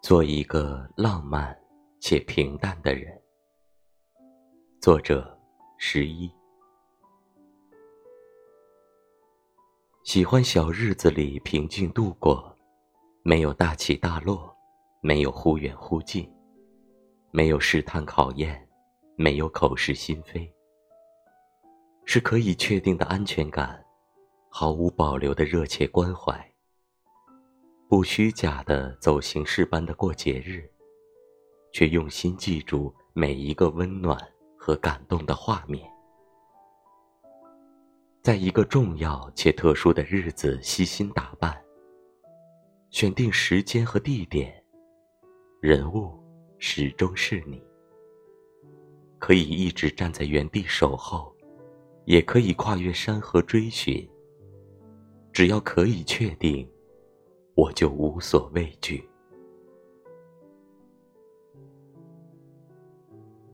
做一个浪漫且平淡的人。作者：十一。喜欢小日子里平静度过，没有大起大落，没有忽远忽近，没有试探考验，没有口是心非，是可以确定的安全感，毫无保留的热切关怀。不虚假的走形式般的过节日，却用心记住每一个温暖和感动的画面。在一个重要且特殊的日子，悉心打扮，选定时间和地点，人物始终是你。可以一直站在原地守候，也可以跨越山河追寻。只要可以确定。我就无所畏惧。